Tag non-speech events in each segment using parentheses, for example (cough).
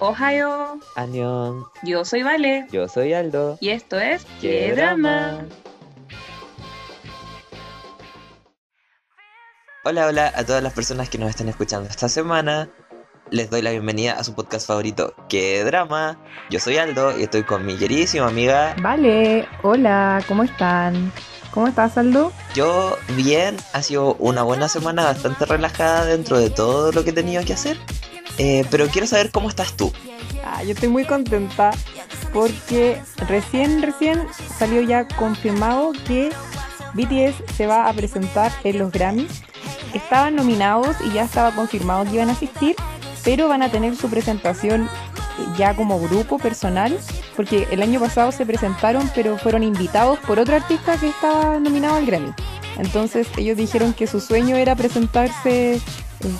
Ohio, Anión, yo soy Vale yo soy Aldo. y esto es ¡Qué ¡Qué drama! Hola, hola a todas las personas que nos están escuchando esta semana. Les doy la bienvenida a su podcast favorito, ¡Qué drama! Yo soy Aldo y estoy con mi queridísima amiga. Vale, hola, ¿cómo están? ¿Cómo estás, Aldo? Yo bien, ha sido una buena semana bastante relajada dentro de todo lo que he tenido que hacer. Eh, pero quiero saber cómo estás tú. Ah, yo estoy muy contenta porque recién, recién salió ya confirmado que BTS se va a presentar en los Grammys. Estaban nominados y ya estaba confirmado que iban a asistir, pero van a tener su presentación ya como grupo personal, porque el año pasado se presentaron, pero fueron invitados por otro artista que estaba nominado al Grammy. Entonces ellos dijeron que su sueño era presentarse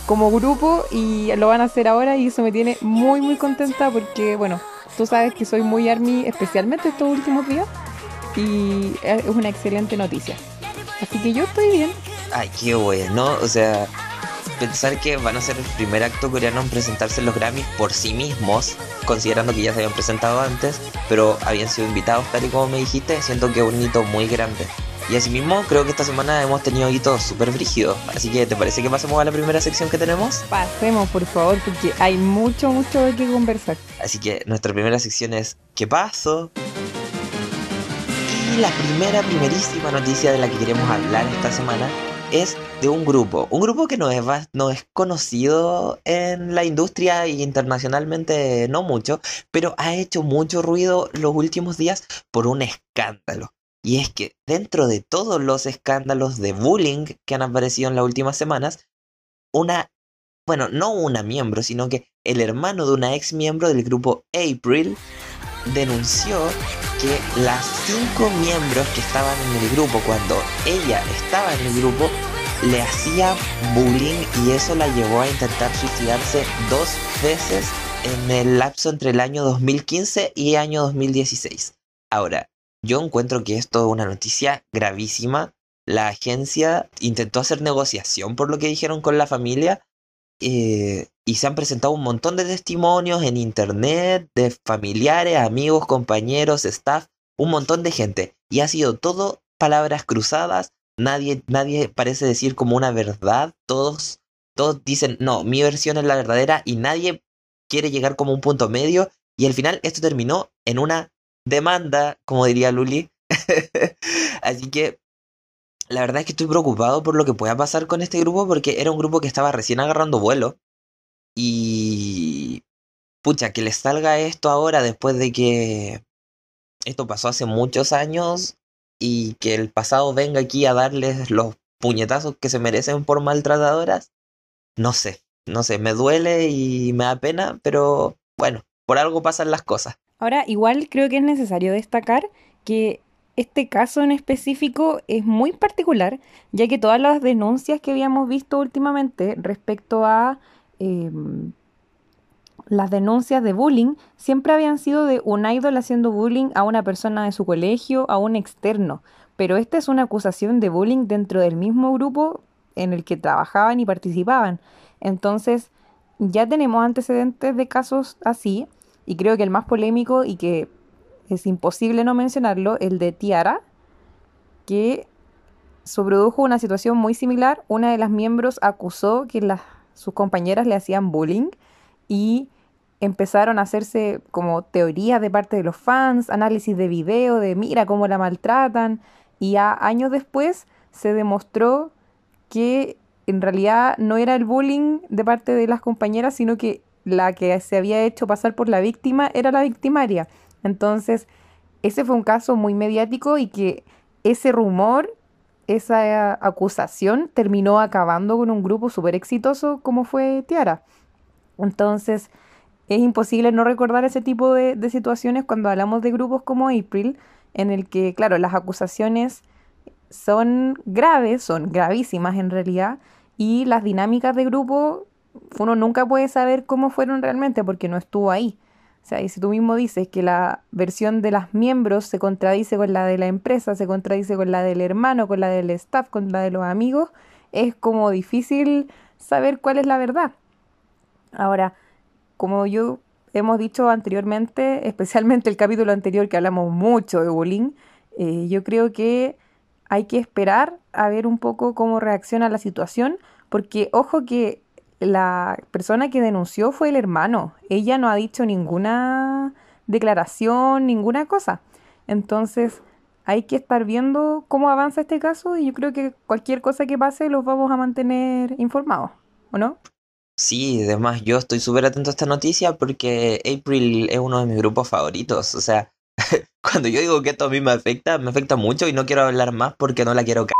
como grupo y lo van a hacer ahora y eso me tiene muy muy contenta porque bueno, tú sabes que soy muy ARMY especialmente estos últimos días y es una excelente noticia. Así que yo estoy bien. Ay, qué bueno. O sea, pensar que van a ser el primer acto coreano en presentarse en los Grammys por sí mismos, considerando que ya se habían presentado antes, pero habían sido invitados tal y como me dijiste, siento que es un hito muy grande. Y asimismo, creo que esta semana hemos tenido hitos súper brígidos. Así que, ¿te parece que pasemos a la primera sección que tenemos? Pasemos por favor porque hay mucho mucho de qué conversar. Así que nuestra primera sección es ¿Qué pasó? Y la primera, primerísima noticia de la que queremos hablar esta semana es de un grupo. Un grupo que no es, no es conocido en la industria y internacionalmente no mucho, pero ha hecho mucho ruido los últimos días por un escándalo. Y es que dentro de todos los escándalos de bullying que han aparecido en las últimas semanas, una, bueno, no una miembro, sino que el hermano de una ex miembro del grupo April denunció que las cinco miembros que estaban en el grupo cuando ella estaba en el grupo le hacía bullying y eso la llevó a intentar suicidarse dos veces en el lapso entre el año 2015 y año 2016. Ahora, yo encuentro que esto es una noticia gravísima. La agencia intentó hacer negociación por lo que dijeron con la familia eh, y se han presentado un montón de testimonios en internet de familiares, amigos, compañeros, staff, un montón de gente. Y ha sido todo palabras cruzadas. Nadie, nadie parece decir como una verdad. Todos, todos dicen, no, mi versión es la verdadera y nadie quiere llegar como un punto medio. Y al final esto terminó en una demanda, como diría Luli. (laughs) Así que la verdad es que estoy preocupado por lo que pueda pasar con este grupo porque era un grupo que estaba recién agarrando vuelo. Y... Pucha, que les salga esto ahora después de que esto pasó hace muchos años y que el pasado venga aquí a darles los puñetazos que se merecen por maltratadoras. No sé, no sé, me duele y me da pena, pero bueno, por algo pasan las cosas. Ahora, igual creo que es necesario destacar que este caso en específico es muy particular, ya que todas las denuncias que habíamos visto últimamente respecto a eh, las denuncias de bullying siempre habían sido de un idol haciendo bullying a una persona de su colegio, a un externo. Pero esta es una acusación de bullying dentro del mismo grupo en el que trabajaban y participaban. Entonces, ya tenemos antecedentes de casos así, y creo que el más polémico y que es imposible no mencionarlo, el de Tiara, que se produjo una situación muy similar. Una de las miembros acusó que sus compañeras le hacían bullying y empezaron a hacerse como teorías de parte de los fans, análisis de video, de mira cómo la maltratan, y a años después se demostró que en realidad no era el bullying de parte de las compañeras, sino que la que se había hecho pasar por la víctima era la victimaria. Entonces, ese fue un caso muy mediático y que ese rumor, esa acusación terminó acabando con un grupo súper exitoso como fue Tiara. Entonces, es imposible no recordar ese tipo de, de situaciones cuando hablamos de grupos como April, en el que, claro, las acusaciones son graves, son gravísimas en realidad, y las dinámicas de grupo uno nunca puede saber cómo fueron realmente porque no estuvo ahí. O sea, y si tú mismo dices que la versión de las miembros se contradice con la de la empresa, se contradice con la del hermano, con la del staff, con la de los amigos, es como difícil saber cuál es la verdad. Ahora, como yo he hemos dicho anteriormente, (laughs) especialmente el capítulo anterior que hablamos mucho de bullying, eh, yo creo que hay que esperar a ver un poco cómo reacciona la situación, porque ojo que la persona que denunció fue el hermano. Ella no ha dicho ninguna declaración, ninguna cosa. Entonces hay que estar viendo cómo avanza este caso y yo creo que cualquier cosa que pase los vamos a mantener informados, ¿o no? Sí, además yo estoy súper atento a esta noticia porque April es uno de mis grupos favoritos. O sea, (laughs) cuando yo digo que esto a mí me afecta, me afecta mucho y no quiero hablar más porque no la quiero c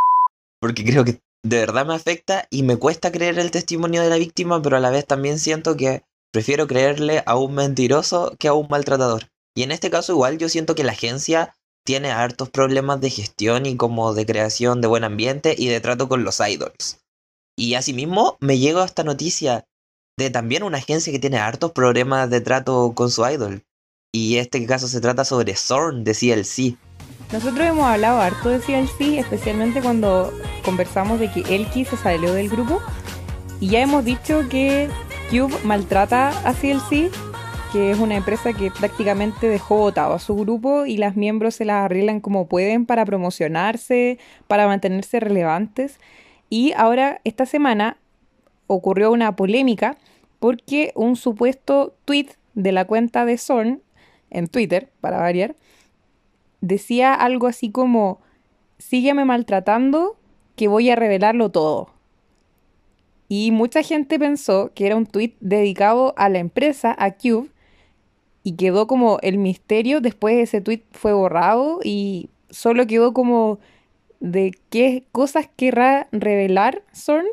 porque creo que de verdad me afecta y me cuesta creer el testimonio de la víctima, pero a la vez también siento que prefiero creerle a un mentiroso que a un maltratador. Y en este caso igual yo siento que la agencia tiene hartos problemas de gestión y como de creación de buen ambiente y de trato con los idols. Y asimismo me llegó esta noticia de también una agencia que tiene hartos problemas de trato con su idol. Y este caso se trata sobre Zorn de CLC. Nosotros hemos hablado harto de CLC, especialmente cuando conversamos de que Elki se salió del grupo. Y ya hemos dicho que Cube maltrata a CLC, que es una empresa que prácticamente dejó votado a su grupo y las miembros se las arreglan como pueden para promocionarse, para mantenerse relevantes. Y ahora, esta semana, ocurrió una polémica porque un supuesto tweet de la cuenta de Zorn en Twitter, para variar, decía algo así como, sígueme maltratando, que voy a revelarlo todo. Y mucha gente pensó que era un tweet dedicado a la empresa, a Cube, y quedó como el misterio, después ese tweet fue borrado y solo quedó como de qué cosas querrá revelar Zorn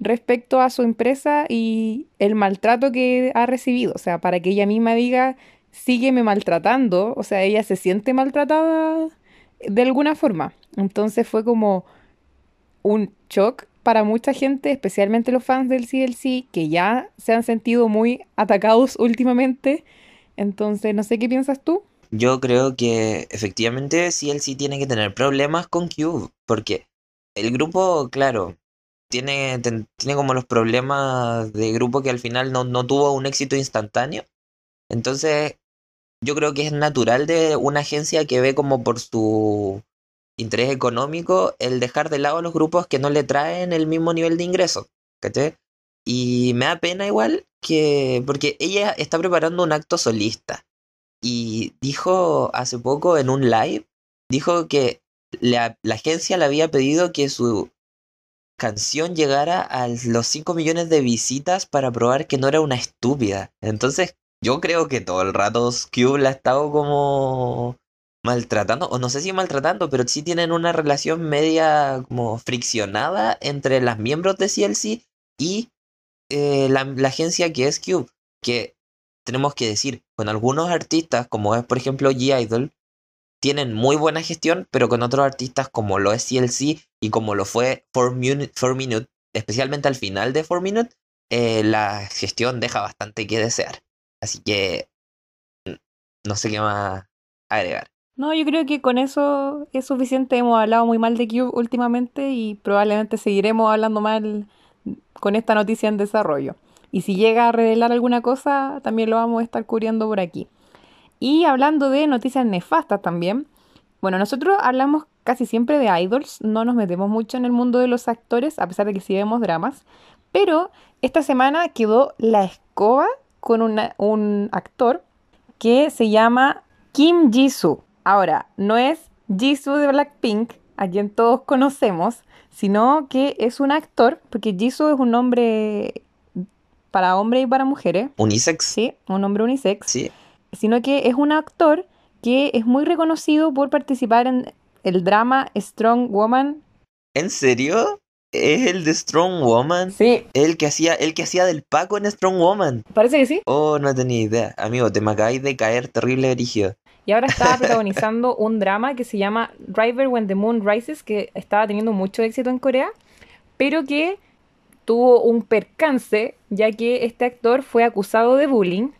respecto a su empresa y el maltrato que ha recibido. O sea, para que ella misma diga, sígueme maltratando, o sea, ella se siente maltratada de alguna forma. Entonces fue como un shock para mucha gente, especialmente los fans del CLC, que ya se han sentido muy atacados (laughs) últimamente. Entonces, no sé qué piensas tú. Yo creo que efectivamente CLC tiene que tener problemas con Cube, porque el grupo, claro, tiene, tiene como los problemas de grupo que al final no, no tuvo un éxito instantáneo. Entonces, yo creo que es natural de una agencia que ve como por su interés económico el dejar de lado a los grupos que no le traen el mismo nivel de ingreso. ¿Cachai? Y me da pena igual que. Porque ella está preparando un acto solista. Y dijo hace poco en un live, dijo que la, la agencia le había pedido que su canción llegara a los 5 millones de visitas para probar que no era una estúpida. Entonces, yo creo que todo el rato Cube la ha estado como maltratando, o no sé si maltratando, pero sí tienen una relación media como friccionada entre las miembros de CLC y eh, la, agencia que es Cube. Que tenemos que decir, con algunos artistas, como es por ejemplo G-Idol, tienen muy buena gestión, pero con otros artistas como lo es CLC y como lo fue 4 Minute, especialmente al final de 4 Minute, eh, la gestión deja bastante que desear. Así que no sé qué más agregar. No, yo creo que con eso es suficiente. Hemos hablado muy mal de Cube últimamente y probablemente seguiremos hablando mal con esta noticia en desarrollo. Y si llega a revelar alguna cosa, también lo vamos a estar cubriendo por aquí. Y hablando de noticias nefastas también, bueno, nosotros hablamos casi siempre de idols, no nos metemos mucho en el mundo de los actores, a pesar de que sí vemos dramas, pero esta semana quedó la escoba con un actor que se llama Kim Jisoo. Ahora, no es Jisoo de Blackpink, a quien todos conocemos, sino que es un actor, porque Jisoo es un nombre para hombres y para mujeres. Unisex. Sí, un nombre unisex. Sí. Sino que es un actor que es muy reconocido por participar en el drama Strong Woman. ¿En serio? ¿Es el de Strong Woman? Sí. El que hacía, el que hacía del Paco en Strong Woman. Parece que sí. Oh, no tenía idea. Amigo, te me acabáis de caer terrible erigido. Y ahora estaba (laughs) protagonizando un drama que se llama Driver When the Moon Rises, que estaba teniendo mucho éxito en Corea, pero que tuvo un percance, ya que este actor fue acusado de bullying.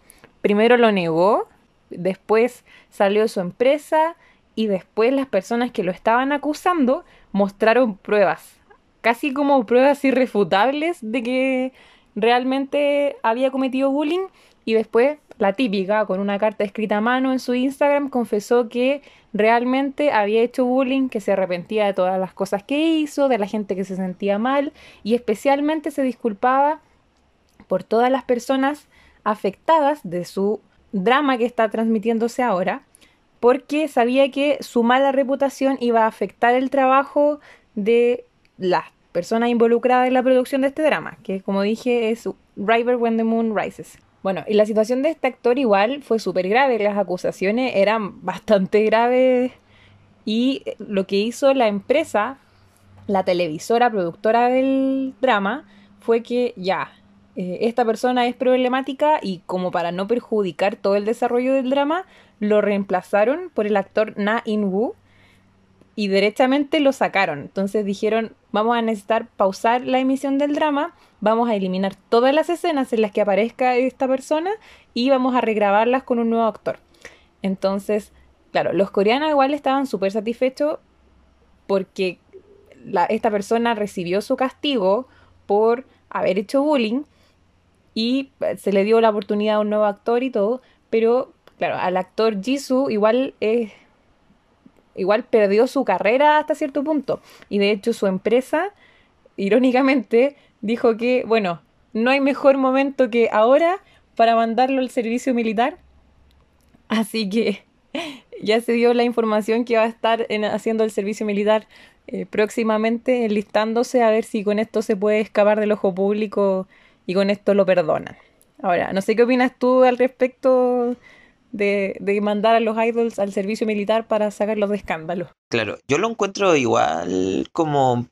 Primero lo negó, después salió de su empresa y después las personas que lo estaban acusando mostraron pruebas casi como pruebas irrefutables de que realmente había cometido bullying. Y después, la típica, con una carta escrita a mano en su Instagram, confesó que realmente había hecho bullying, que se arrepentía de todas las cosas que hizo, de la gente que se sentía mal y especialmente se disculpaba por todas las personas afectadas de su drama que está transmitiéndose ahora, porque sabía que su mala reputación iba a afectar el trabajo de las personas involucradas en la producción de este drama, que como dije es River When the Moon Rises. Bueno, y la situación de este actor igual fue súper grave, las acusaciones eran bastante graves y lo que hizo la empresa, la televisora productora del drama, fue que ya, eh, esta persona es problemática y como para no perjudicar todo el desarrollo del drama, lo reemplazaron por el actor Na In-woo y derechamente lo sacaron. Entonces dijeron, vamos a necesitar pausar la emisión del drama, vamos a eliminar todas las escenas en las que aparezca esta persona y vamos a regrabarlas con un nuevo actor. Entonces, claro, los coreanos igual estaban súper satisfechos porque esta persona recibió su castigo por haber hecho bullying y se le dio la oportunidad a un nuevo actor y todo, pero claro, al actor Jisoo igual es igual perdió su carrera hasta cierto punto. Y de hecho su empresa, irónicamente, dijo que, bueno, no hay mejor momento que ahora para mandarlo al servicio militar. Así que (laughs) ya se dio la información que va a estar haciendo el servicio militar eh, próximamente, enlistándose a ver si con esto se puede escapar del ojo público y con esto lo perdonan. Ahora, no sé qué opinas tú al respecto de, mandar a los idols al servicio militar para sacarlos de escándalo. Claro, yo lo encuentro igual como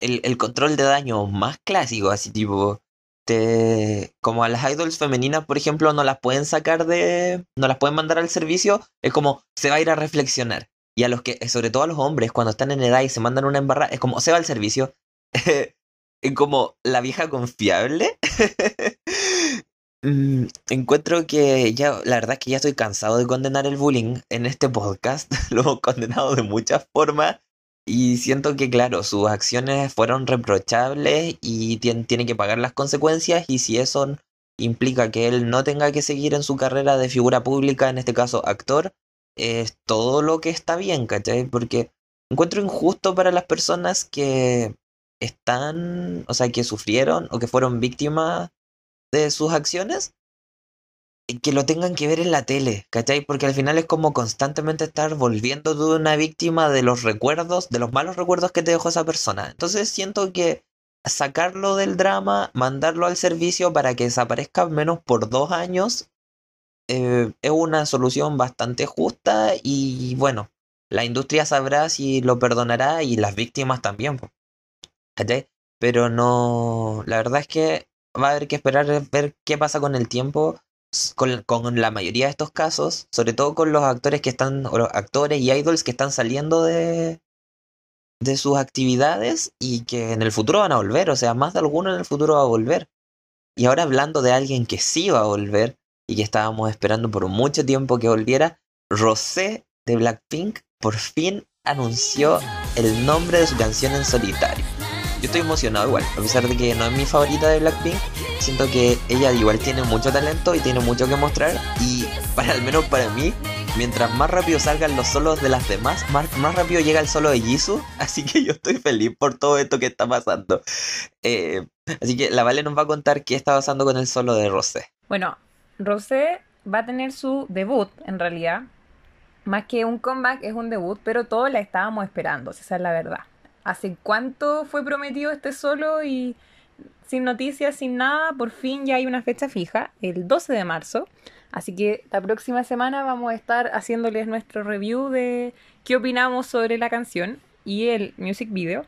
el, control de daño más clásico, así tipo, te, como a las idols femeninas, por ejemplo, no las pueden sacar de, no las pueden mandar al servicio, es como se va a ir a reflexionar. Y a los que, sobre todo a los hombres, cuando están en edad y se mandan una embarrada, es como se va al servicio. (laughs) es como la vieja confiable. (laughs) Mm, encuentro que ya, la verdad es que ya estoy cansado de condenar el bullying en este podcast. (laughs) Lo hemos condenado de muchas formas. Y siento que, claro, sus acciones fueron reprochables y tiene, que pagar las consecuencias. Y si eso implica que él no tenga que seguir en su carrera de figura pública, en este caso actor, es todo lo que está bien, ¿cachai? Porque encuentro injusto para las personas que están, o sea, que sufrieron o que fueron víctimas de sus acciones que lo tengan que ver en la tele, ¿cachai? Porque al final es como constantemente estar volviendo una víctima de los recuerdos, de los malos recuerdos que te dejó esa persona. Entonces siento que sacarlo del drama, mandarlo al servicio para que desaparezca menos por dos años, eh, es una solución bastante justa y bueno, la industria sabrá si lo perdonará y las víctimas también, ¿cachai? Pero no, la verdad es que va a haber que esperar a ver qué pasa con el tiempo con, con, la mayoría de estos casos, sobre todo con los actores que están, o los actores y idols que están saliendo de, de sus actividades y que en el futuro van a volver, o sea, más de alguno en el futuro va a volver. Y ahora hablando de alguien que sí va a volver y que estábamos esperando por mucho tiempo que volviera, Rosé de Blackpink por fin anunció el nombre de su canción en solitario yo estoy emocionado igual, a pesar de que no es mi favorita de Blackpink, siento que ella igual tiene mucho talento y tiene mucho que mostrar y para al menos para mí, mientras más rápido salgan los solos de las demás, más, más rápido llega el solo de Jisoo, (laughs) así que yo estoy feliz por todo esto que está pasando. Eh, así que la Vale nos va a contar qué está pasando con el solo de Rosé. Bueno, Rosé va a tener su debut en realidad. Más que un comeback es un debut, pero todos la estábamos esperando, esa es la verdad. ¿Hace cuánto fue prometido este solo y sin noticias, sin nada? Por fin ya hay una fecha fija, el 12 de marzo. Así que la próxima semana vamos a estar haciéndoles nuestro review de qué opinamos sobre la canción y el music video.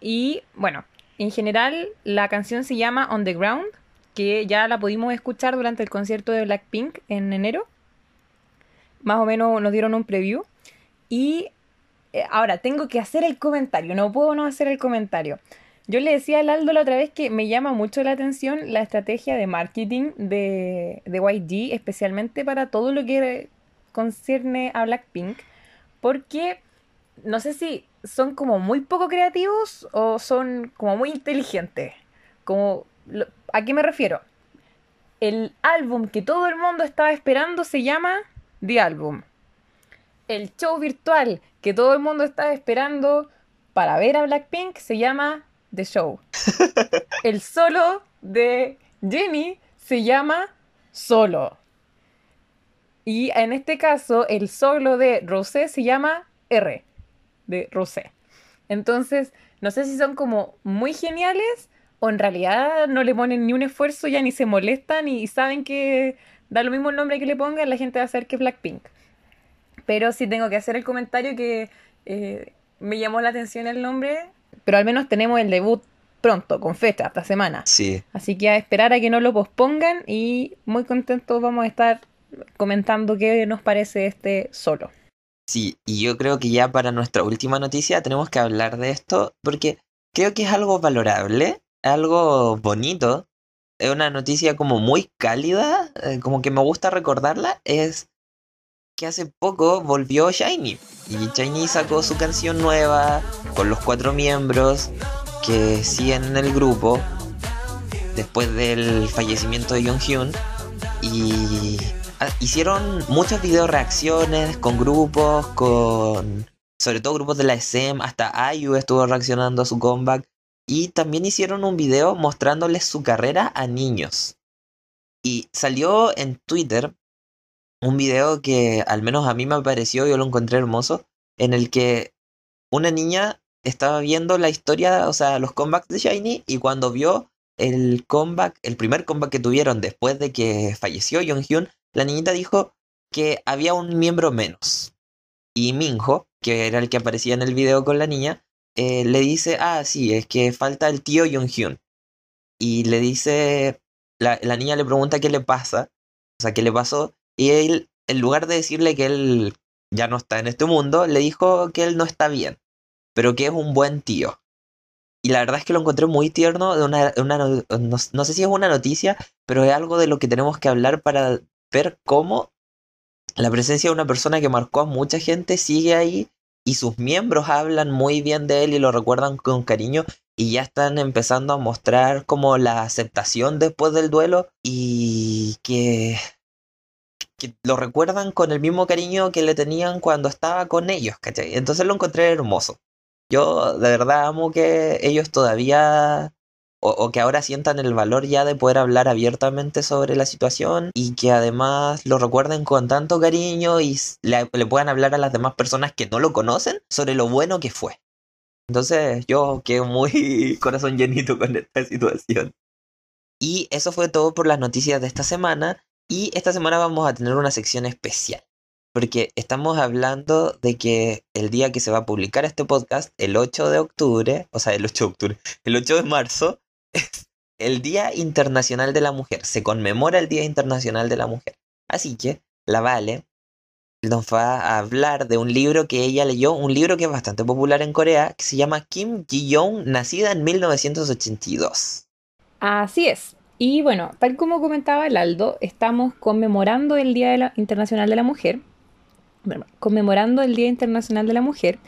Y bueno, en general la canción se llama On the Ground, que ya la pudimos escuchar durante el concierto de Blackpink en enero. Más o menos nos dieron un preview. Y ahora, tengo que hacer el comentario, no puedo no hacer el comentario. Yo le decía al Aldo la otra vez que me llama mucho la atención la estrategia de marketing de, de YG, especialmente para todo lo que concierne a Blackpink, porque no sé si son como muy poco creativos o son como muy inteligentes. Como ¿a qué me refiero? El álbum que todo el mundo estaba esperando se llama The Album. El show virtual que todo el mundo estaba esperando para ver a Blackpink se llama The Show. (laughs) El solo de Jennie se llama Solo. Y en este caso, el solo de Rosé se llama R, de Rosé. Entonces, no sé si son como muy geniales o en realidad no le ponen ni un esfuerzo, ya ni se molestan y saben que da lo mismo el nombre que le pongan, la gente va a saber que es Blackpink. Pero sí tengo que hacer el comentario que eh, me llamó la atención el nombre, pero al menos tenemos el debut pronto, con fecha, esta semana. Sí, Así que a esperar a que no lo pospongan y muy contentos vamos a estar comentando qué nos parece este solo. sí, y yo creo que ya para nuestra última noticia tenemos que hablar de esto porque creo que es algo valorable, algo bonito, es una noticia como muy cálida, eh, como que me gusta recordarla, es que hace poco volvió Shiny. Y Shiny sacó su canción nueva con los cuatro miembros que siguen en el grupo después del fallecimiento de Hyun y ah, hicieron muchos video reacciones con grupos, con sobre todo grupos de la SM, hasta IU estuvo reaccionando a su comeback. Y también hicieron un video mostrándoles su carrera a niños. Y salió en Twitter un video que al menos a mí me pareció, yo lo encontré hermoso, en el que una niña estaba viendo la historia, o sea, los comebacks de Shiny y cuando vio el comeback, el primer comeback que tuvieron después de que falleció Hyun, la niñita dijo que había un miembro menos. Y Minho, que era el que aparecía en el video con la niña, eh, le dice, ah, sí, es que falta el tío Hyun. Y le dice, la, la niña le pregunta qué le pasa, o sea, qué le pasó, y él, en lugar de decirle que él ya no está en este mundo, le dijo que él no está bien, pero que es un buen tío. Y la verdad es que lo encontré muy tierno, de una, no- no sé si es una noticia, pero es algo de lo que tenemos que hablar para ver cómo la presencia de una persona que marcó a mucha gente sigue ahí y sus miembros hablan muy bien de él y lo recuerdan con cariño y ya están empezando a mostrar como la aceptación después del duelo y que, que lo recuerdan con el mismo cariño que le tenían cuando estaba con ellos, ¿cachai? Entonces lo encontré hermoso. Yo de verdad amo que ellos todavía o, que ahora sientan el valor ya de poder hablar abiertamente sobre la situación y que además lo recuerden con tanto cariño y le, le puedan hablar a las demás personas que no lo conocen sobre lo bueno que fue. Entonces yo quedo muy (laughs) corazón llenito con esta situación. Y eso fue todo por las noticias de esta semana. Y esta semana vamos a tener una sección especial. Porque estamos hablando de que el día que se va a publicar este podcast, el 8 de octubre, o sea, el 8 de octubre, el 8 de marzo, (laughs) es el Día Internacional de la Mujer. Se conmemora el Día Internacional de la Mujer. Así que la Vale nos va a hablar de un libro que ella leyó, un libro que es bastante popular en Corea, que se llama Kim Ji-young, nacida en 1982. Así es. Y bueno, tal como comentaba el Aldo, estamos conmemorando el Día Internacional de la Mujer. Conmemorando el Día Internacional de la Mujer.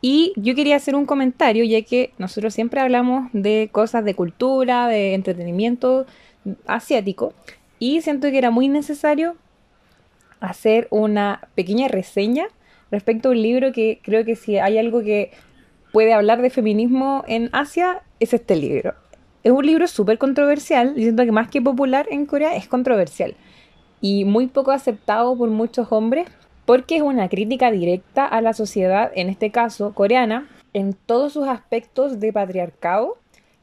Y yo quería hacer un comentario, ya que nosotros siempre hablamos de cosas de cultura, de entretenimiento asiático. Y siento que era muy necesario hacer una pequeña reseña respecto a un libro que creo que si hay algo que puede hablar de feminismo en Asia, es este libro. Es un libro súper controversial, y siento que más que popular en Corea es controversial y muy poco aceptado por muchos hombres porque es una crítica directa a la sociedad, en este caso coreana, en todos sus aspectos de patriarcado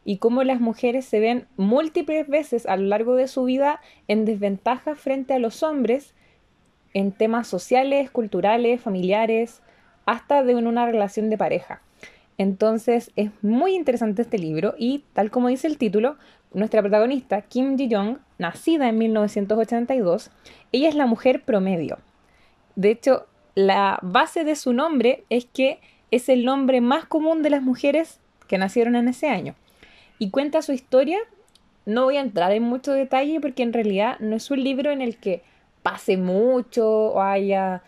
y cómo las mujeres se ven múltiples veces a lo largo de su vida en desventaja frente a los hombres en temas sociales, culturales, familiares, hasta de una relación de pareja. Entonces es muy interesante este libro y tal como dice el título, nuestra protagonista, Kim Ji-young, nacida en 1982, ella es la mujer promedio. De hecho, la base de su nombre es que es el nombre más común de las mujeres que nacieron en ese año. Y cuenta su historia. No voy a entrar en mucho detalle porque en realidad no es un libro en el que pase mucho o haya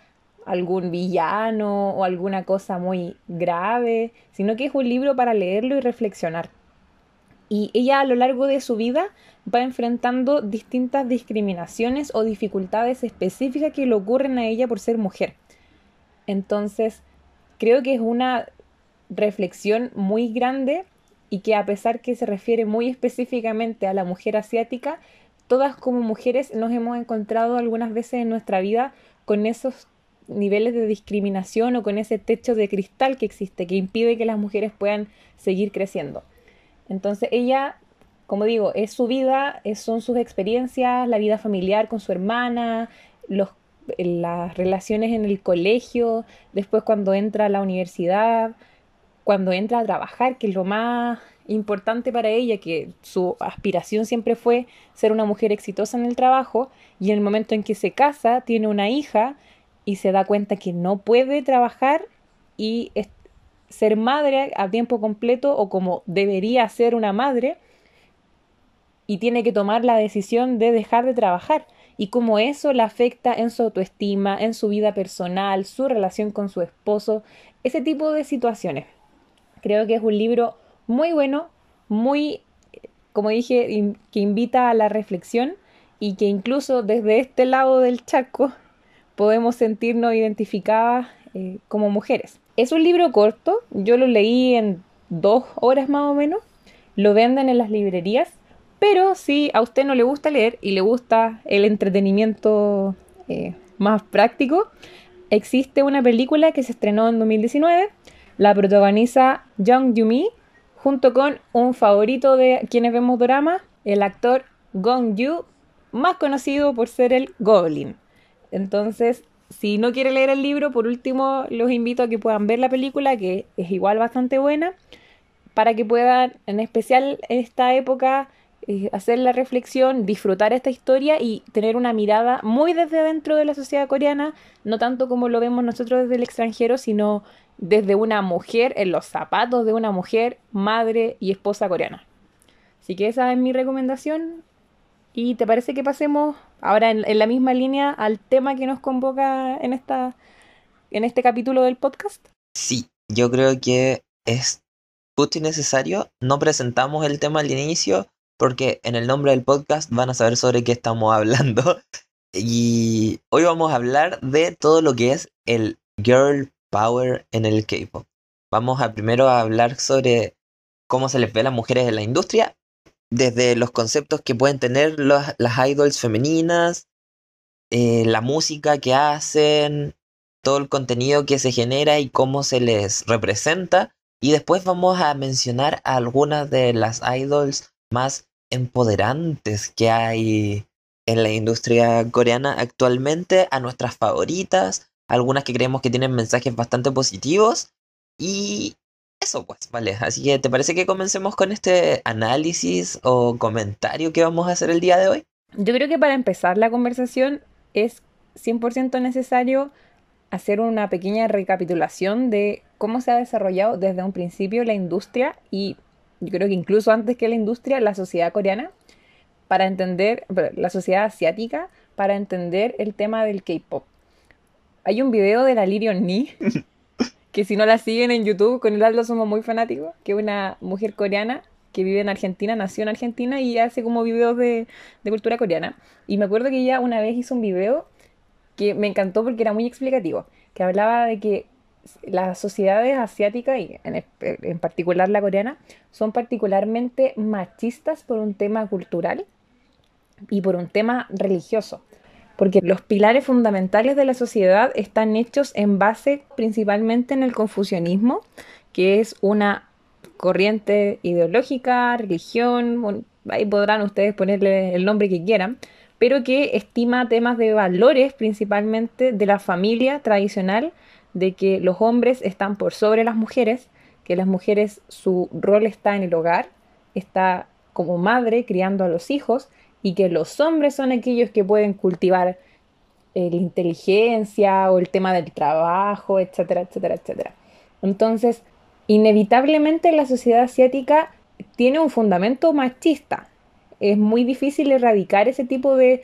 algún villano o alguna cosa muy grave, sino que es un libro para leerlo y reflexionar. Y ella a lo largo de su vida va enfrentando distintas discriminaciones o dificultades específicas que le ocurren a ella por ser mujer. Entonces, creo que es una reflexión muy grande y que a pesar que se refiere muy específicamente a la mujer asiática, todas como mujeres nos hemos encontrado algunas veces en nuestra vida con esos niveles de discriminación o con ese techo de cristal que existe, que impide que las mujeres puedan seguir creciendo. Entonces ella, como digo, es su vida, son sus experiencias, la vida familiar con su hermana, los, las relaciones en el colegio, después cuando entra a la universidad, cuando entra a trabajar, que es lo más importante para ella, que su aspiración siempre fue ser una mujer exitosa en el trabajo, y en el momento en que se casa, tiene una hija y se da cuenta que no puede trabajar y ser madre a tiempo completo o como debería ser una madre, y tiene que tomar la decisión de dejar de trabajar y cómo eso la afecta en su autoestima, en su vida personal, su relación con su esposo, ese tipo de situaciones. Creo que es un libro muy bueno, muy, como dije, que invita a la reflexión y que incluso desde este lado del chaco podemos sentirnos identificadas eh, como mujeres. Es un libro corto, yo lo leí en dos horas más o menos, lo venden en las librerías, pero si a usted no le gusta leer y le gusta el entretenimiento eh, más práctico, existe una película que se estrenó en 2019 la protagoniza Jung Yumi junto con un favorito de quienes vemos drama, el actor Gong Yu, más conocido por ser el Goblin. Entonces, si no quiere leer el libro, por último los invito a que puedan ver la película, que es igual bastante buena, para que puedan, en especial en esta época, eh, hacer la reflexión, disfrutar esta historia y tener una mirada muy desde dentro de la sociedad coreana, no tanto como lo vemos nosotros desde el extranjero, sino desde una mujer, en los zapatos de una mujer, madre y esposa coreana. Así que esa es mi recomendación. ¿Y te parece que pasemos ahora en, la misma línea al tema que nos convoca en, esta, en este capítulo del podcast? Sí, yo creo que es justo y necesario. No presentamos el tema al inicio porque en el nombre del podcast van a saber sobre qué estamos hablando. (laughs) Y hoy vamos a hablar de todo lo que es el girl power en el K-pop. Vamos a primero a hablar sobre cómo se les ve a las mujeres en la industria, desde los conceptos que pueden tener las idols femeninas, eh, la música que hacen, todo el contenido que se genera y cómo se les representa. Y después vamos a mencionar algunas de las idols más empoderantes que hay en la industria coreana actualmente, a nuestras favoritas, algunas que creemos que tienen mensajes bastante positivos y eso pues, vale. Así que, ¿te parece que comencemos con este análisis o comentario que vamos a hacer el día de hoy? Yo creo que para empezar la conversación es 100% necesario hacer una pequeña recapitulación de cómo se ha desarrollado desde un principio la industria y yo creo que incluso antes que la industria, la sociedad coreana, para entender, la sociedad asiática, para entender el tema del K-Pop. Hay un video de la Lirion Ni, que si no la siguen en YouTube, con el Aldo somos muy fanáticos, que es una mujer coreana que vive en Argentina, nació en Argentina y hace como videos de, cultura coreana. Y me acuerdo que ella una vez hizo un video que me encantó porque era muy explicativo, que hablaba de que las sociedades asiáticas y en, en, particular la coreana son particularmente machistas por un tema cultural y por un tema religioso porque los pilares fundamentales de la sociedad están hechos en base principalmente en el confucianismo, que es una corriente ideológica, religión, ahí podrán ustedes ponerle el nombre que quieran, pero que estima temas de valores principalmente de la familia tradicional, de que los hombres están por sobre las mujeres, que las mujeres su rol está en el hogar, está como madre criando a los hijos y que los hombres son aquellos que pueden cultivar eh, la inteligencia o el tema del trabajo, etcétera, etcétera, etcétera. Entonces, inevitablemente la sociedad asiática tiene un fundamento machista. Es muy difícil erradicar ese tipo de,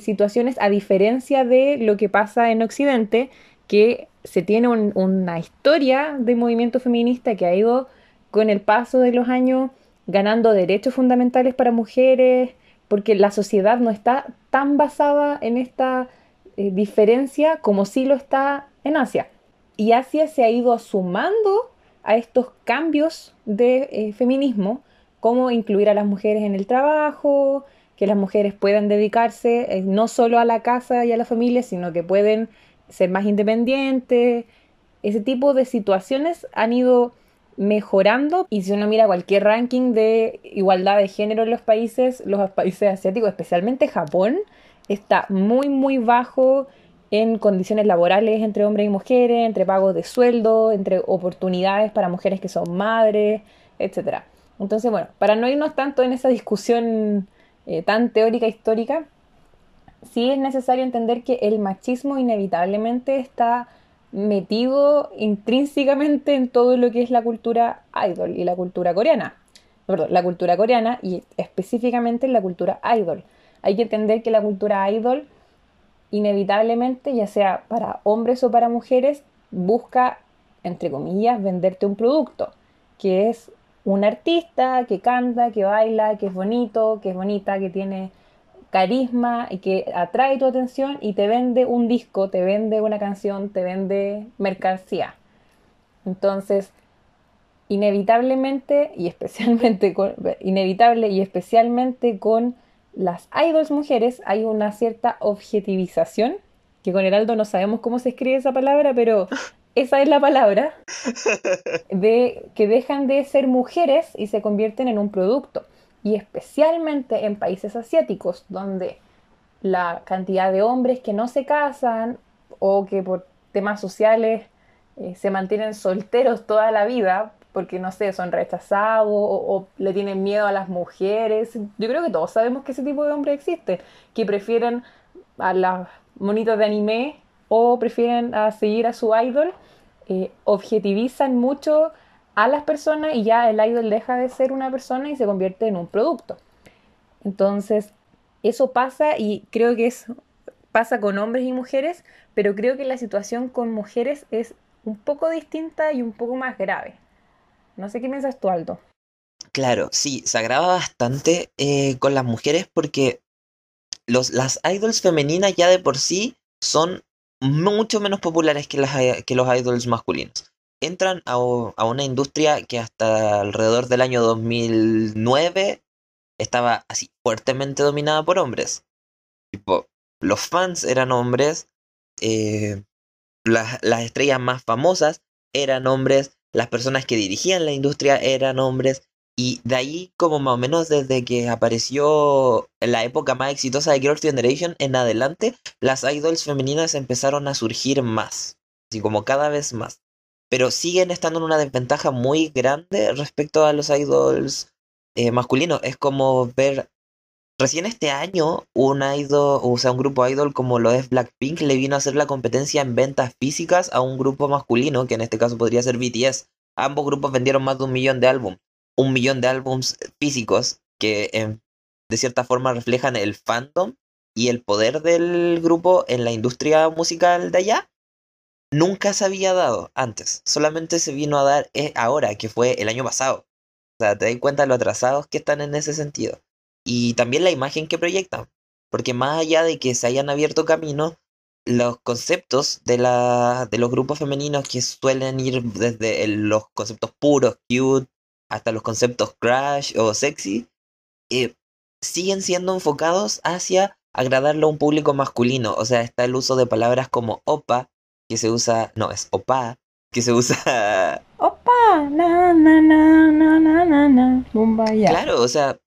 situaciones a diferencia de lo que pasa en Occidente, que se tiene una historia de movimiento feminista que ha ido con el paso de los años ganando derechos fundamentales para mujeres, porque la sociedad no está tan basada en esta eh, diferencia como sí lo está en Asia. Y Asia se ha ido sumando a estos cambios de eh, feminismo, como incluir a las mujeres en el trabajo, que las mujeres puedan dedicarse eh, no solo a la casa y a la familia, sino que pueden ser más independientes. Ese tipo de situaciones han ido mejorando y si uno mira cualquier ranking de igualdad de género en los países, los países asiáticos, especialmente Japón, está muy muy bajo en condiciones laborales entre hombres y mujeres, entre pagos de sueldo, entre oportunidades para mujeres que son madres, etc. Entonces, bueno, para no irnos tanto en esa discusión eh, tan teórica histórica, sí es necesario entender que el machismo inevitablemente está metido intrínsecamente en todo lo que es la cultura idol y la cultura coreana. Perdón, la cultura coreana y específicamente en la cultura idol. Hay que entender que la cultura idol inevitablemente, ya sea para hombres o para mujeres, busca, entre comillas, venderte un producto, que es un artista que canta, que baila, que es bonito, que es bonita, que tiene carisma y que atrae tu atención y te vende un disco, te vende una canción, te vende mercancía. Entonces, inevitablemente y especialmente (laughs) con, inevitable y especialmente con las idols mujeres hay una cierta objetivización, que con Heraldo no sabemos cómo se escribe esa palabra, pero (laughs) esa es la palabra, (laughs) de que dejan de ser mujeres y se convierten en un producto y especialmente en países asiáticos, donde la cantidad de hombres que no se casan o que por temas sociales eh, se mantienen solteros toda la vida, porque no sé, son rechazados o, le tienen miedo a las mujeres. Yo creo que todos sabemos que ese tipo de hombre existe, que prefieren a las monitos de anime o prefieren a seguir a su idol, eh, objetivizan mucho a las personas y ya el idol deja de ser una persona y se convierte en un producto. Entonces, eso pasa y creo que es pasa con hombres y mujeres, pero creo que la situación con mujeres es un poco distinta y un poco más grave. No sé qué piensas tú, Aldo. Claro, sí, se agrava bastante eh, con las mujeres porque los, las idols femeninas ya de por sí son mucho menos populares que, las, que los idols masculinos entran a, una industria que hasta alrededor del año 2009 estaba así fuertemente dominada por hombres. Tipo, los fans eran hombres, eh, las, las estrellas más famosas eran hombres, las personas que dirigían la industria eran hombres, y de ahí, como más o menos desde que apareció la época más exitosa de Girls' Generation en adelante, las idols femeninas empezaron a surgir más, así como cada vez más pero siguen estando en una desventaja muy grande respecto a los idols eh, masculinos. Es como ver, recién este año, un idol, o sea, un grupo idol como lo es Blackpink le vino a hacer la competencia en ventas físicas a un grupo masculino, que en este caso podría ser BTS. Ambos grupos vendieron más de un millón de álbumes, un millón de álbumes físicos que em, de cierta forma reflejan el fandom y el poder del grupo en la industria musical de allá nunca se había dado antes, solamente se vino a dar eh, ahora, que fue el año pasado. O sea, te das cuenta de lo atrasados que están en ese sentido. Y también la imagen que proyectan, porque más allá de que se hayan abierto caminos, los conceptos de, la, de los grupos femeninos que suelen ir desde los conceptos puros, cute, hasta los conceptos crash o sexy, eh, siguen siendo enfocados hacia agradarle a un público masculino. O sea, está el uso de palabras como opa, que se usa, no, es opa, que se usa... (laughs) Opa, na, na, na, na, na, na, na, Claro, o sea,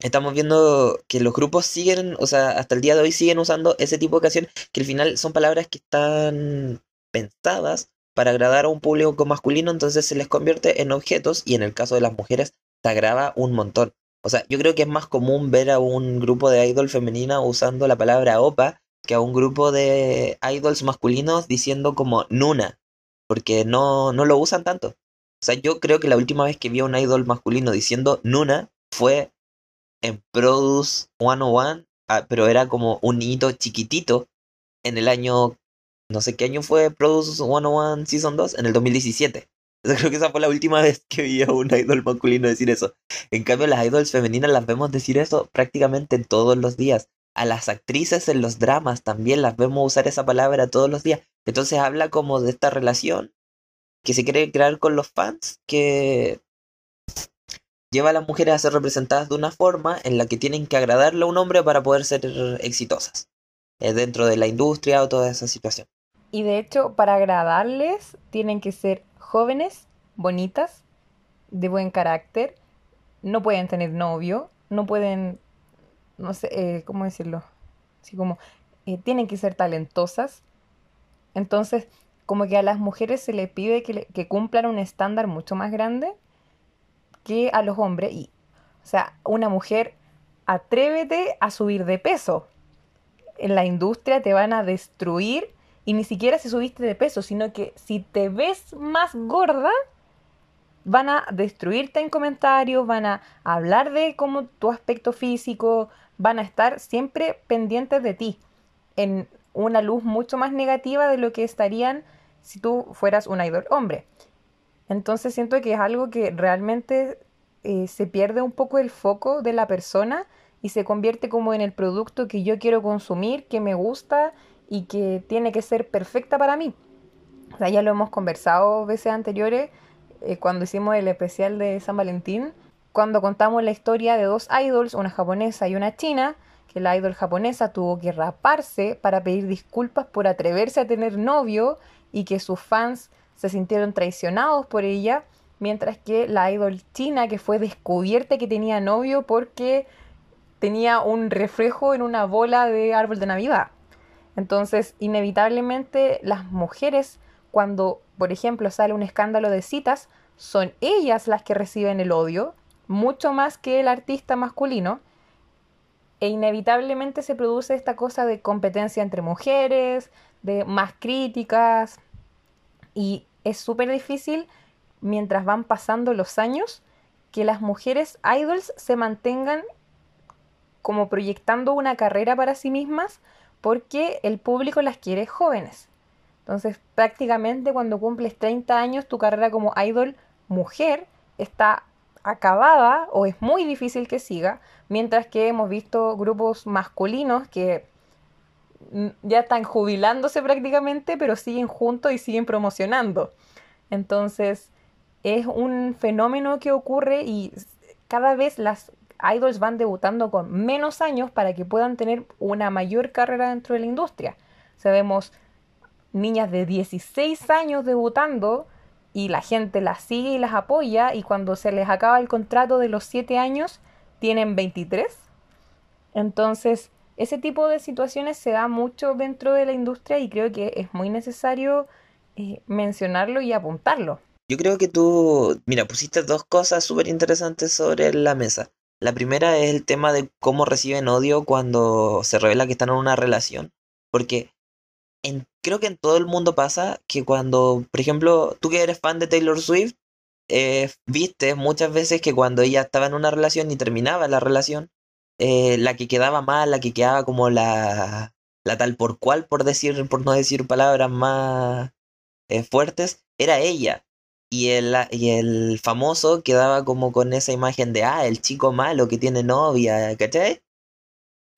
estamos viendo que los grupos siguen, o sea, hasta el día de hoy siguen usando ese tipo de canciones que al final son palabras que están pensadas para agradar a un público masculino, entonces se les convierte en objetos y en el caso de las mujeres se agrava un montón. O sea, yo creo que es más común ver a un grupo de idol femenina usando la palabra opa que a un grupo de idols masculinos diciendo como Nuna, porque no, no lo usan tanto. O sea, yo creo que la última vez que vi a un idol masculino diciendo Nuna fue en Produce 101, ah, pero era como un niñito chiquitito en el año, no sé qué año fue Produce 101 Season 2, en el 2017. (laughs) Creo que esa fue la última vez que vi a un idol masculino decir eso. En cambio, las idols femeninas las vemos decir eso prácticamente todos los días. A las actrices en los dramas también las vemos usar esa palabra todos los días. Entonces habla como de esta relación que se quiere crear con los fans, que lleva a las mujeres a ser representadas de una forma en la que tienen que agradarle a un hombre para poder ser exitosas eh, dentro de la industria o toda esa situación. Y de hecho, para agradarles, tienen que ser jóvenes, bonitas, de buen carácter, no pueden tener novio, no pueden, no sé, eh, ¿cómo decirlo? Así como, eh, tienen que ser talentosas. Entonces, como que a las mujeres se les pide que, que cumplan un estándar mucho más grande que a los hombres. Y, o sea, una mujer, atrévete a subir de peso. En la industria te van a destruir y ni siquiera si subiste de peso, sino que si te ves más gorda, van a destruirte en comentarios, van a hablar de cómo tu aspecto físico, van a estar siempre pendientes de ti, en una luz mucho más negativa de lo que estarían si tú fueras un idol hombre. Entonces siento que es algo que realmente eh, se pierde un poco el foco de la persona y se convierte como en el producto que yo quiero consumir, que me gusta y que tiene que ser perfecta para mí. Ya lo hemos conversado veces anteriores eh, cuando hicimos el especial de San Valentín, cuando contamos la historia de dos idols, una japonesa y una china, que la idol japonesa tuvo que raparse para pedir disculpas por atreverse a tener novio y que sus fans se sintieron traicionados por ella, mientras que la idol china que fue descubierta que tenía novio porque tenía un reflejo en una bola de árbol de Navidad. Entonces, inevitablemente las mujeres, cuando, por ejemplo, sale un escándalo de citas, son ellas las que reciben el odio, mucho más que el artista masculino, e inevitablemente se produce esta cosa de competencia entre mujeres, de más críticas, y es súper difícil, mientras van pasando los años, que las mujeres idols se mantengan como proyectando una carrera para sí mismas porque el público las quiere jóvenes. Entonces, prácticamente cuando cumples 30 años, tu carrera como idol mujer está acabada o es muy difícil que siga, mientras que hemos visto grupos masculinos que ya están jubilándose prácticamente, pero siguen juntos y siguen promocionando. Entonces, es un fenómeno que ocurre y cada vez las idols van debutando con menos años para que puedan tener una mayor carrera dentro de la industria. Sabemos niñas de 16 años debutando y la gente las sigue y las apoya y cuando se les acaba el contrato de los 7 años tienen 23. Entonces, ese tipo de situaciones se da mucho dentro de la industria y creo que es muy necesario eh, mencionarlo y apuntarlo. Yo creo que tú, mira, pusiste dos cosas súper interesantes sobre la mesa. La primera es el tema de cómo reciben odio cuando se revela que están en una relación. Porque en, creo que en todo el mundo pasa que cuando, por ejemplo, tú que eres fan de Taylor Swift, eh, viste muchas veces que cuando ella estaba en una relación y terminaba la relación, eh, la que quedaba mal, la que quedaba como la, la tal por cual, por decir, por no decir palabras más eh, fuertes, era ella. Y el, y el famoso quedaba como con esa imagen de, ah, el chico malo que tiene novia, ¿cachai?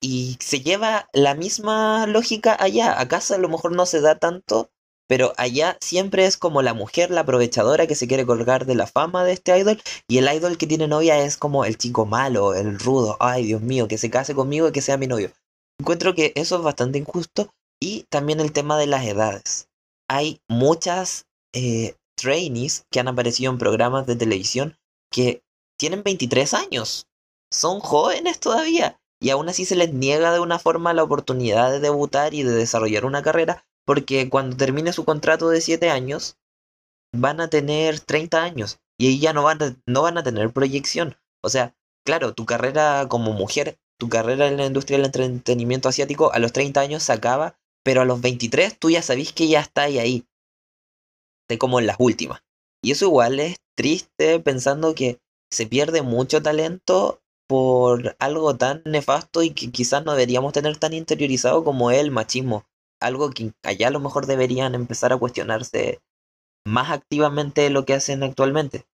Y se lleva la misma lógica allá. Acá a lo mejor no se da tanto, pero allá siempre es como la mujer, la aprovechadora que se quiere colgar de la fama de este idol. Y el idol que tiene novia es como el chico malo, el rudo. Ay, Dios mío, que se case conmigo y que sea mi novio. Encuentro que eso es bastante injusto. Y también el tema de las edades. Hay muchas eh, trainees que han aparecido en programas de televisión que tienen 23 años. Son jóvenes todavía. Y aún así se les niega de una forma la oportunidad de debutar y de desarrollar una carrera. Porque cuando termine su contrato de 7 años, van a tener 30 años. Y ahí ya no van a, no van a tener proyección. O sea, claro, tu carrera como mujer, tu carrera en la industria del entretenimiento asiático a los 30 años se acaba. Pero a los 23 tú ya sabís que ya está ahí como en las últimas. Y eso igual es triste pensando que se pierde mucho talento por algo tan nefasto y que quizás no deberíamos tener tan interiorizado como el machismo. Algo que allá a lo mejor deberían empezar a cuestionarse más activamente de lo que hacen actualmente.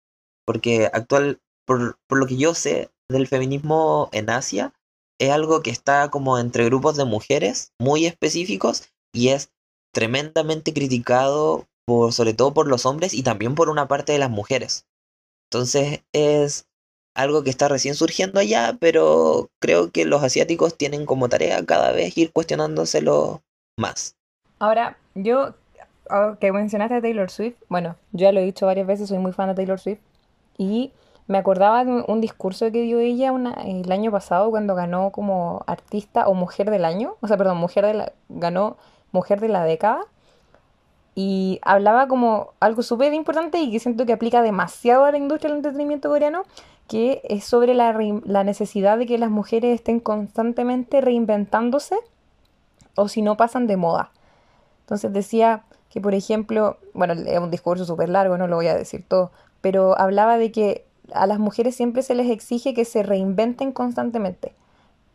Porque actual, por, por lo que yo sé del feminismo en Asia, es algo que está como entre grupos de mujeres muy específicos y es tremendamente criticado por, sobre todo por los hombres y también por una parte de las mujeres. Entonces es algo que está recién surgiendo allá, pero creo que los asiáticos tienen como tarea cada vez ir cuestionándoselo más. Ahora, yo, que mencionaste a Taylor Swift, bueno, yo ya lo he dicho varias veces, soy muy fan de Taylor Swift, y me acordaba de un, discurso que dio ella el año pasado cuando ganó como artista o mujer del año, o sea, perdón, mujer de la, ganó mujer de la década, y hablaba como algo súper importante y que siento que aplica demasiado a la industria del entretenimiento coreano, que es sobre la, la necesidad de que las mujeres estén constantemente reinventándose o si no pasan de moda. Entonces decía que, por ejemplo, bueno, es un discurso súper largo, no lo voy a decir todo, pero hablaba de que a las mujeres siempre se les exige que se reinventen constantemente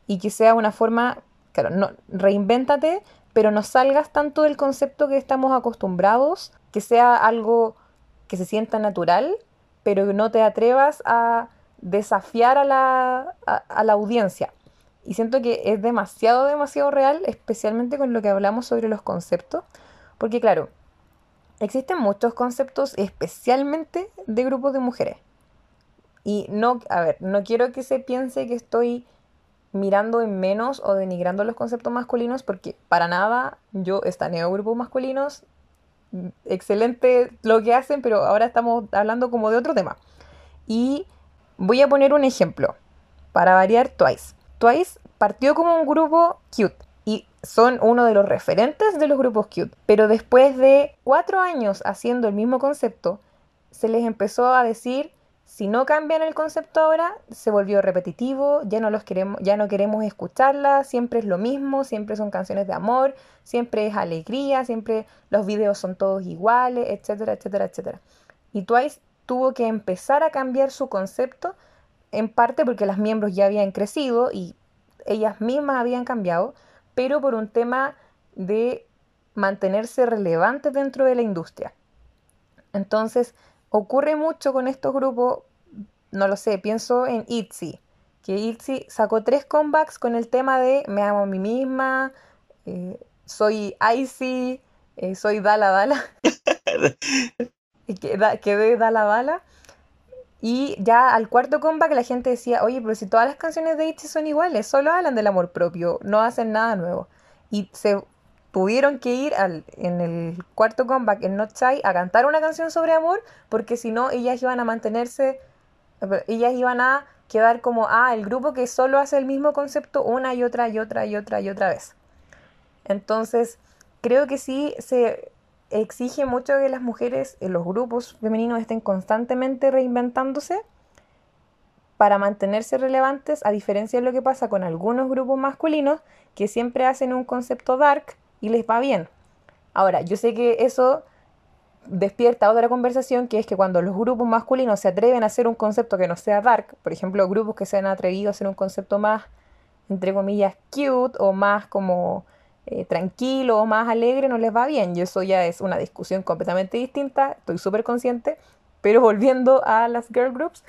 y que sea una forma, claro, no, reinvéntate, pero no salgas tanto del concepto que estamos acostumbrados, que sea algo que se sienta natural, pero no te atrevas a desafiar a la, a, la audiencia. Y siento que es demasiado, demasiado real, especialmente con lo que hablamos sobre los conceptos, porque claro, existen muchos conceptos, especialmente de grupos de mujeres. Y no, a ver, no quiero que se piense que estoy mirando en menos o denigrando los conceptos masculinos, porque para nada yo estaneo grupos masculinos, excelente lo que hacen, pero ahora estamos hablando como de otro tema. Y voy a poner un ejemplo, para variar Twice. Twice partió como un grupo cute y son uno de los referentes de los grupos cute, pero después de cuatro años haciendo el mismo concepto, se les empezó a decir si no cambian el concepto ahora, se volvió repetitivo, ya no los queremos, ya no queremos escucharla, siempre es lo mismo, siempre son canciones de amor, siempre es alegría, siempre los videos son todos iguales, etcétera, etcétera, etcétera. Y Twice tuvo que empezar a cambiar su concepto, en parte porque las miembros ya habían crecido y ellas mismas habían cambiado, pero por un tema de mantenerse relevantes dentro de la industria. Entonces, ocurre mucho con estos grupos, no lo sé, pienso en ITZY, que ITZY sacó tres comebacks con el tema de me amo a mí misma, eh, soy Icy, eh, soy Dala Dala, (laughs) que, da, que de Dala Dala. Y ya al cuarto comeback la gente decía, oye, pero si todas las canciones de ITZY son iguales, solo hablan del amor propio, no hacen nada nuevo. Y se tuvieron que ir al, en el cuarto comeback en Not Shy a cantar una canción sobre amor, porque si no, ellas iban a mantenerse, ellas iban a quedar como, ah, el grupo que solo hace el mismo concepto una y otra y otra y otra y otra vez. Entonces, creo que sí se exige mucho que las mujeres en los grupos femeninos estén constantemente reinventándose para mantenerse relevantes, a diferencia de lo que pasa con algunos grupos masculinos que siempre hacen un concepto dark y les va bien. Ahora, yo sé que eso despierta otra conversación, que es que cuando los grupos masculinos se atreven a hacer un concepto que no sea dark, por ejemplo, grupos que se han atrevido a hacer un concepto más, entre comillas, cute o más como eh, tranquilo o más alegre, no les va bien. Y eso ya es una discusión completamente distinta, estoy súper consciente. Pero volviendo a las girl groups,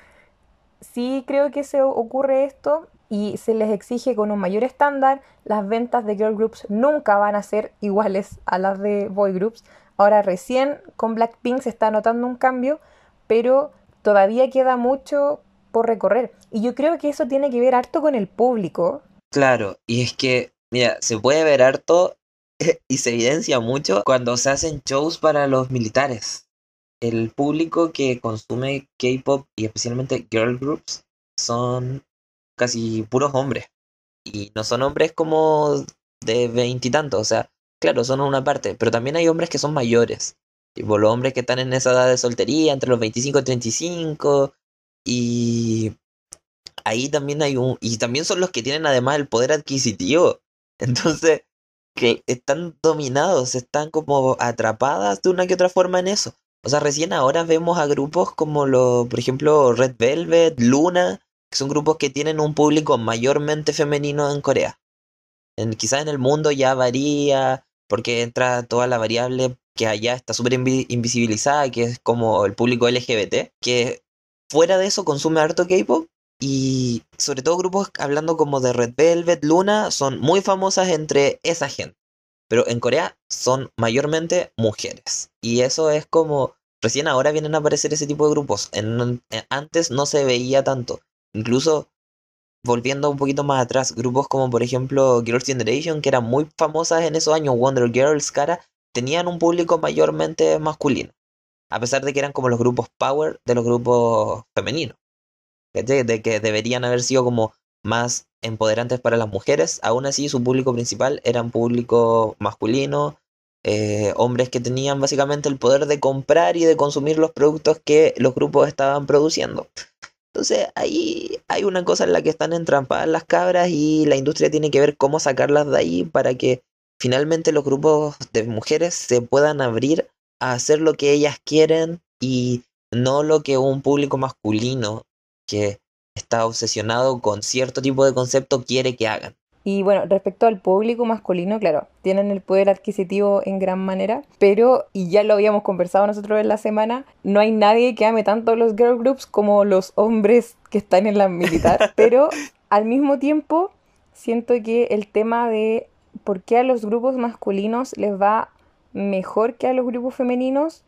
sí creo que se ocurre esto y se les exige con un mayor estándar. Las ventas de girl groups nunca van a ser iguales a las de boy groups. Ahora recién con Blackpink se está notando un cambio, pero todavía queda mucho por recorrer. Y yo creo que eso tiene que ver harto con el público. Claro, y es que, mira, se puede ver harto (laughs) y se evidencia mucho cuando se hacen shows para los militares. El público que consume K-pop y especialmente girl groups son casi puros hombres. Y no son hombres como de veintitantos, o sea, claro, son una parte, pero también hay hombres que son mayores. Tipo, los hombres que están en esa edad de soltería, entre los 25 y 35. Y ahí también hay un... Y también son los que tienen además el poder adquisitivo. Entonces, que están dominados, están como atrapadas de una que otra forma en eso. O sea, recién ahora vemos a grupos como lo, por ejemplo, Red Velvet, Luna, que son grupos que tienen un público mayormente femenino en Corea. Quizás en el mundo ya varía, porque entra toda la variable que allá está súper invi- invisibilizada, que es como el público LGBT, que fuera de eso consume harto K-pop. Y sobre todo grupos hablando como de Red Velvet, Luna, son muy famosas entre esa gente. Pero en Corea son mayormente mujeres. Y eso es como, recién ahora vienen a aparecer ese tipo de grupos. En, en- antes no se veía tanto. Incluso volviendo un poquito más atrás, grupos como por ejemplo Girls' Generation, que eran muy famosas en esos años, Wonder Girls, Cara, tenían un público mayormente masculino. A pesar de que eran como los grupos power de los grupos femeninos. De que deberían haber sido como más empoderantes para las mujeres, aún así su público principal era un público masculino, eh, hombres que tenían básicamente el poder de comprar y de consumir los productos que los grupos estaban produciendo. Entonces ahí hay una cosa en la que están entrampadas las cabras y la industria tiene que ver cómo sacarlas de ahí para que finalmente los grupos de mujeres se puedan abrir a hacer lo que ellas quieren y no lo que un público masculino que está obsesionado con cierto tipo de concepto quiere que hagan. Y bueno, respecto al público masculino, claro, tienen el poder adquisitivo en gran manera, pero, y ya lo habíamos conversado nosotros en la semana, no hay nadie que ame tanto los girl groups como los hombres que están en la militar, (laughs) pero al mismo tiempo siento que el tema de por qué a los grupos masculinos les va mejor que a los grupos femeninos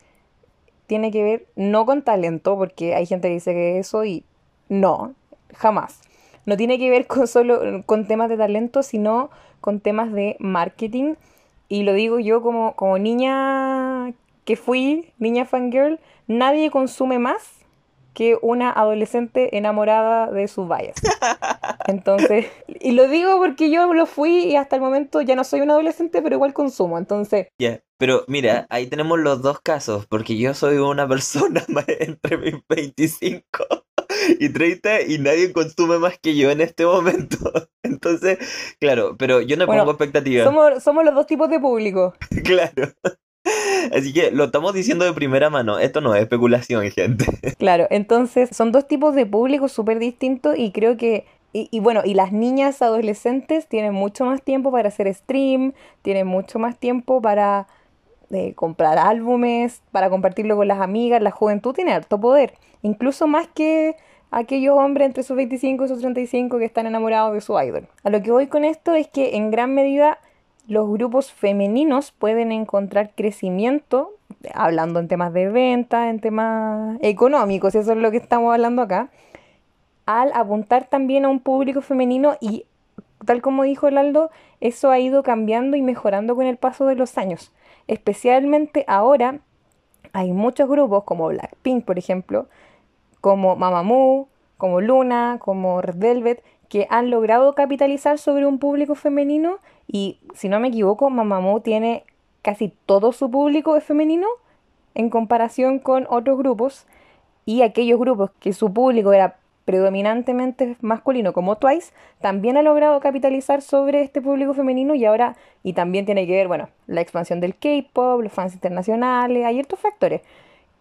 tiene que ver no con talento, porque hay gente que dice que eso y no, jamás no tiene que ver con solo con temas de talento, sino con temas de marketing. Y lo digo yo como, como niña que fui, niña fangirl, nadie consume más que una adolescente enamorada de sus vallas. (laughs) Entonces, y lo digo porque yo lo fui y hasta el momento ya no soy una adolescente, pero igual consumo. Entonces, Ya, Pero mira, ahí tenemos los dos casos, porque yo soy una persona (laughs) entre mis 25 y 30 y nadie consume más que yo en este momento. (laughs) Entonces, claro, pero yo no Bueno, pongo expectativas. somos, somos los dos tipos de público. (laughs) Claro. Así que lo estamos diciendo de primera mano. Esto no es especulación, gente. (laughs) Claro, entonces son dos tipos de público súper distintos y creo que, y, y bueno, y las niñas adolescentes tienen mucho más tiempo para hacer stream, tienen mucho más tiempo para eh, comprar álbumes, para compartirlo con las amigas, la juventud tiene harto poder, incluso más que aquellos hombres entre sus 25 y sus 35 que están enamorados de su idol. A lo que voy con esto es que en gran medida los grupos femeninos pueden encontrar crecimiento, hablando en temas de venta, en temas económicos, eso es lo que estamos hablando acá, al apuntar también a un público femenino y tal como dijo el Aldo, eso ha ido cambiando y mejorando con el paso de los años. Especialmente ahora hay muchos grupos como Blackpink, por ejemplo, como Mamamoo, como Luna, como Red Velvet, que han logrado capitalizar sobre un público femenino. Y si no me equivoco, Mamamoo tiene casi todo su público femenino en comparación con otros grupos. Y aquellos grupos que su público era predominantemente masculino como Twice, también ha logrado capitalizar sobre este público femenino. Y ahora, y también tiene que ver, bueno, la expansión del K-pop, los fans internacionales, hay otros factores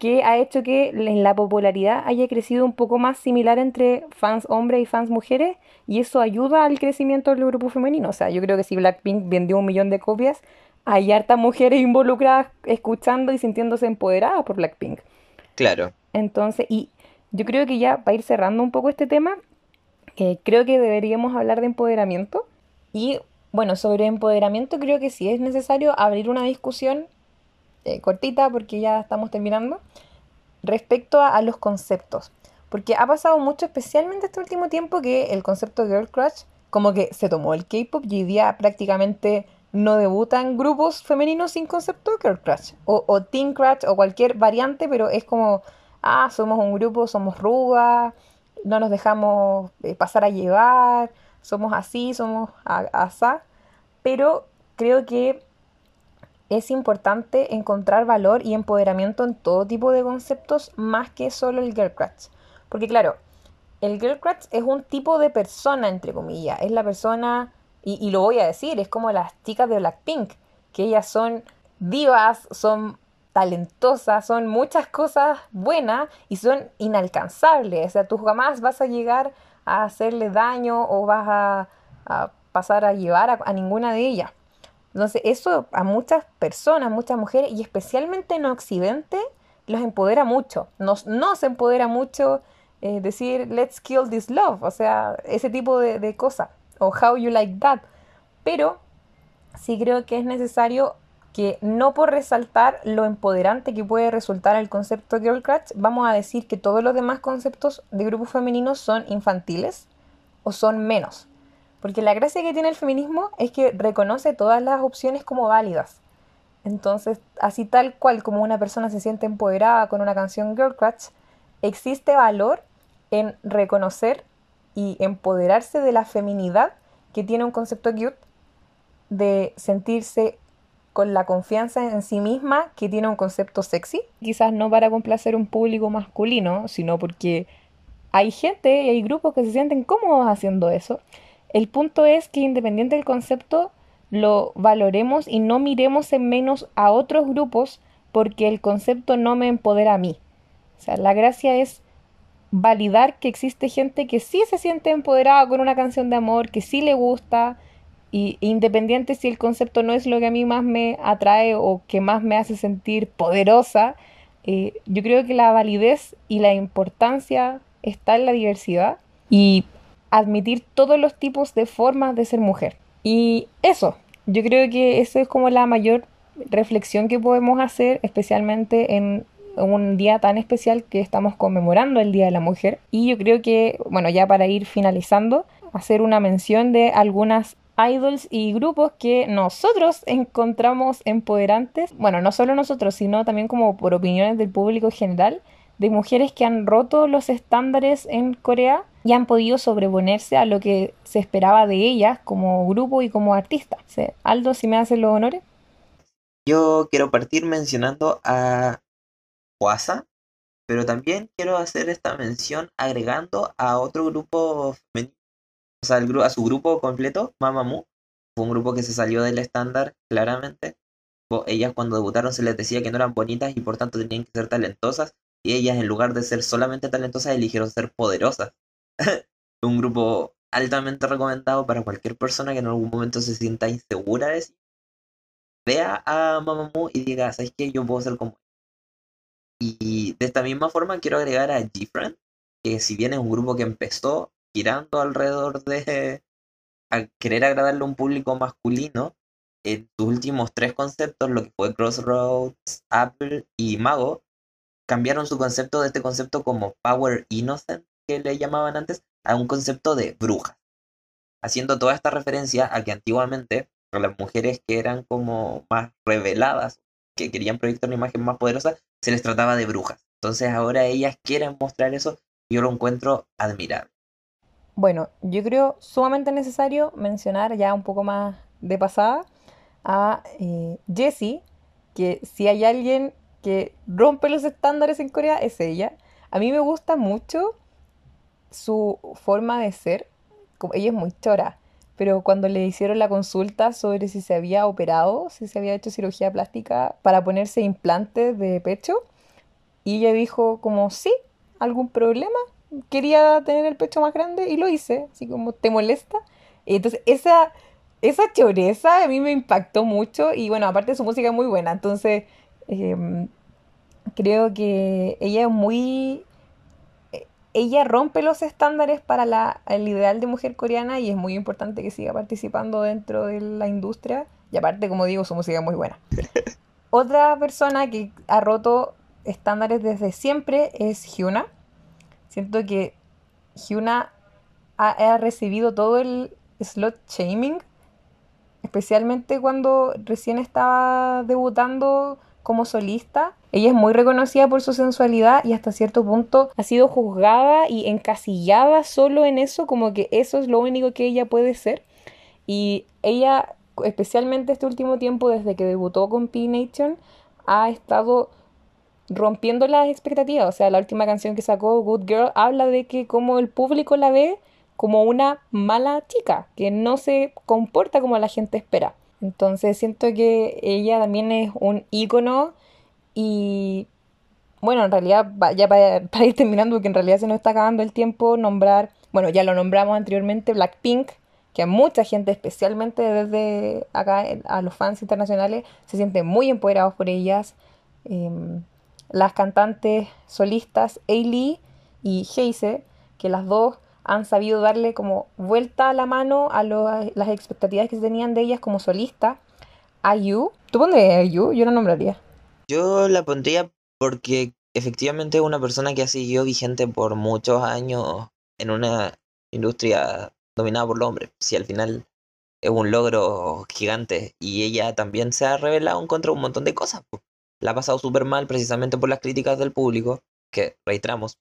que ha hecho que en la popularidad haya crecido un poco más similar entre fans hombres y fans mujeres y eso ayuda al crecimiento del grupo femenino. O sea, yo creo que si Blackpink vendió un millón de copias, hay hartas mujeres involucradas escuchando y sintiéndose empoderadas por Blackpink. Claro. Entonces, y yo creo que ya para ir cerrando un poco este tema, eh, creo que deberíamos hablar de empoderamiento. Y bueno, sobre empoderamiento creo que sí es necesario abrir una discusión eh, cortita porque ya estamos terminando respecto a, los conceptos. Porque ha pasado mucho, especialmente este último tiempo, que el concepto Girl Crush como que se tomó el K-pop y hoy día prácticamente no debutan grupos femeninos sin concepto de Girl Crush o, o Teen Crush o cualquier variante, pero es como, ah, somos un grupo, somos rudas, no nos dejamos eh, pasar a llevar, somos así, somos asá, pero creo que es importante encontrar valor y empoderamiento en todo tipo de conceptos más que solo el girl crush. Porque claro, el girl crush es un tipo de persona, entre comillas. Es la persona, y, lo voy a decir, es como las chicas de Blackpink, que ellas son divas, son talentosas, son muchas cosas buenas y son inalcanzables. O sea, tú jamás vas a llegar a hacerle daño o vas a, pasar a llevar a ninguna de ellas. Entonces eso a muchas personas, muchas mujeres, y especialmente en Occidente, los empodera mucho. Nos, nos empodera mucho eh, decir, let's kill this love, o sea, ese tipo de, de cosas, o how you like that. Pero sí creo que es necesario que no por resaltar lo empoderante que puede resultar el concepto Girl Crush, vamos a decir que todos los demás conceptos de grupos femeninos son infantiles o son menos. Porque la gracia que tiene el feminismo es que reconoce todas las opciones como válidas. Entonces, así tal cual como una persona se siente empoderada con una canción Girl Crush, existe valor en reconocer y empoderarse de la feminidad que tiene un concepto cute, de sentirse con la confianza en sí misma que tiene un concepto sexy. Quizás no para complacer un público masculino, sino porque hay gente y hay grupos que se sienten cómodos haciendo eso. El punto es que independiente del concepto, lo valoremos y no miremos en menos a otros grupos porque el concepto no me empodera a mí. O sea, la gracia es validar que existe gente que sí se siente empoderada con una canción de amor, que sí le gusta, y independiente si el concepto no es lo que a mí más me atrae o que más me hace sentir poderosa, eh, yo creo que la validez y la importancia está en la diversidad y admitir todos los tipos de formas de ser mujer. Y eso, yo creo que eso es como la mayor reflexión que podemos hacer, especialmente en un día tan especial que estamos conmemorando el Día de la Mujer. Y yo creo que, bueno, ya para ir finalizando, hacer una mención de algunas idols y grupos que nosotros encontramos empoderantes, bueno, no solo nosotros, sino también como por opiniones del público general, de mujeres que han roto los estándares en Corea y han podido sobreponerse a lo que se esperaba de ellas como grupo y como artista. Aldo, si me haces los honores. Yo quiero partir mencionando a Huasa, pero también quiero hacer esta mención agregando a otro grupo o sea, a su grupo completo, Mamamoo, fue un grupo que se salió del estándar, claramente. Ellas cuando debutaron se les decía que no eran bonitas y por tanto tenían que ser talentosas. Y ellas, en lugar de ser solamente talentosas, eligieron ser poderosas. (laughs) un grupo altamente recomendado para cualquier persona que en algún momento se sienta insegura de sí. Vea a Mamamoo y diga, ¿sabes qué? Yo puedo ser como y de esta misma forma quiero agregar a G-Friend, que si bien es un grupo que empezó girando alrededor de (laughs) querer agradarle a un público masculino, en sus últimos tres conceptos, lo que fue Crossroads, Apple y Mago, cambiaron su concepto de este concepto como Power Innocent, que le llamaban antes, a un concepto de brujas. Haciendo toda esta referencia a que antiguamente las mujeres que eran como más reveladas, que querían proyectar una imagen más poderosa, se les trataba de brujas. Entonces ahora ellas quieren mostrar eso y yo lo encuentro admirable. Bueno, yo creo sumamente necesario mencionar ya un poco más de pasada a eh, Jessie, que si hay alguien que rompe los estándares en Corea es ella. A mí me gusta mucho su forma de ser. Ella es muy chora, pero cuando le hicieron la consulta sobre si se había operado, si se había hecho cirugía plástica para ponerse implantes de pecho, y ella dijo como sí, algún problema, quería tener el pecho más grande y lo hice, así como, ¿te molesta? Entonces esa, esa choreza a mí me impactó mucho y bueno, aparte su música es muy buena, entonces em, creo que ella es muy... Ella rompe los estándares para la, el ideal de mujer coreana y es muy importante que siga participando dentro de la industria. Y aparte, como digo, su música es muy buena. (laughs) Otra persona que ha roto estándares desde siempre es Hyuna Siento que Hyuna ha, recibido todo el slot shaming, especialmente cuando recién estaba debutando como solista. Ella es muy reconocida por su sensualidad y hasta cierto punto ha sido juzgada y encasillada solo en eso, como que eso es lo único que ella puede ser. Y ella, especialmente este último tiempo, desde que debutó con P-Nation, ha estado rompiendo las expectativas. O sea, la última canción que sacó, Good Girl, habla de que como el público la ve como una mala chica, que no se comporta como la gente espera. Entonces siento que ella también es un ícono y bueno, en realidad, ya para, (laughs) para, ir terminando, porque en realidad se nos está acabando el tiempo, nombrar, bueno, ya lo nombramos anteriormente, Blackpink, que a mucha gente, especialmente desde acá eh, a los fans internacionales, se sienten muy empoderados por ellas. Em, las cantantes solistas Ailey y Heise, que las dos han sabido darle como vuelta a la mano a las expectativas que se tenían de ellas como solistas. IU, ¿tú pondrías IU? Yo no nombraría. Yo la pondría porque efectivamente es una persona que ha seguido vigente por muchos años en una industria dominada por los hombres. Si al final es un logro gigante y ella también se ha revelado en contra de un montón de cosas. La ha pasado súper mal precisamente por las críticas del público, que reiteramos,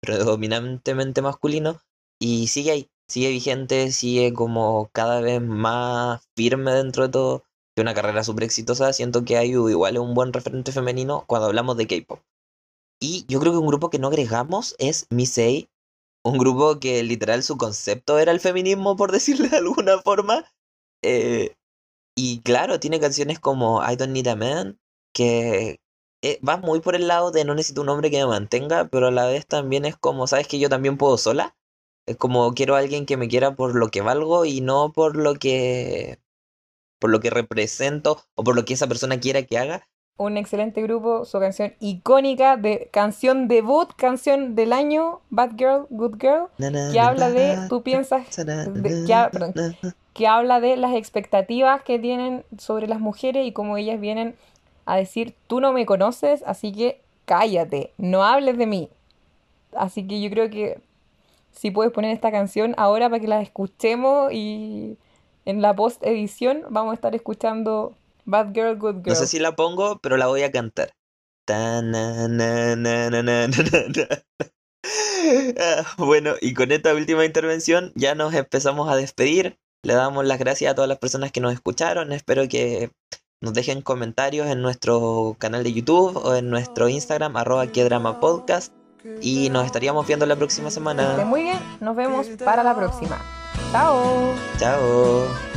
predominantemente masculino, y sigue ahí, sigue vigente, sigue como cada vez más firme dentro de todo. De una carrera súper exitosa, siento que hay igual es un buen referente femenino cuando hablamos de K-pop. Y yo creo que un grupo que no agregamos es Missei, un grupo que literal su concepto era el feminismo, por (laughs) decirle de alguna forma. Eh, y claro, tiene canciones como I Don't Need a Man, que eh, va muy por el lado de no necesito un hombre que me mantenga, pero a la vez también es como, ¿sabes que yo también puedo sola? Es como quiero a alguien que me quiera por lo que valgo y no por lo que por lo que represento o por lo que esa persona quiera que haga. Un excelente grupo, su canción icónica de canción debut, canción del año, Bad Girl, Good Girl, que habla de, tú piensas, que habla de las expectativas que tienen sobre las mujeres y cómo ellas vienen a decir, tú no me conoces, así que cállate, no hables de mí. Así que yo creo que si puedes poner esta canción ahora para que la escuchemos y en la post edición vamos a estar escuchando Bad Girl, Good Girl. No sé si la pongo, pero la voy a cantar. bueno, y con esta última intervención ya nos empezamos a despedir. Le damos las gracias a todas las personas que nos escucharon. Espero que nos dejen comentarios en nuestro canal de YouTube o en nuestro Instagram, arroba Podcast. Y nos estaríamos viendo la próxima semana. muy bien, nos vemos para la próxima. Chao. Chao.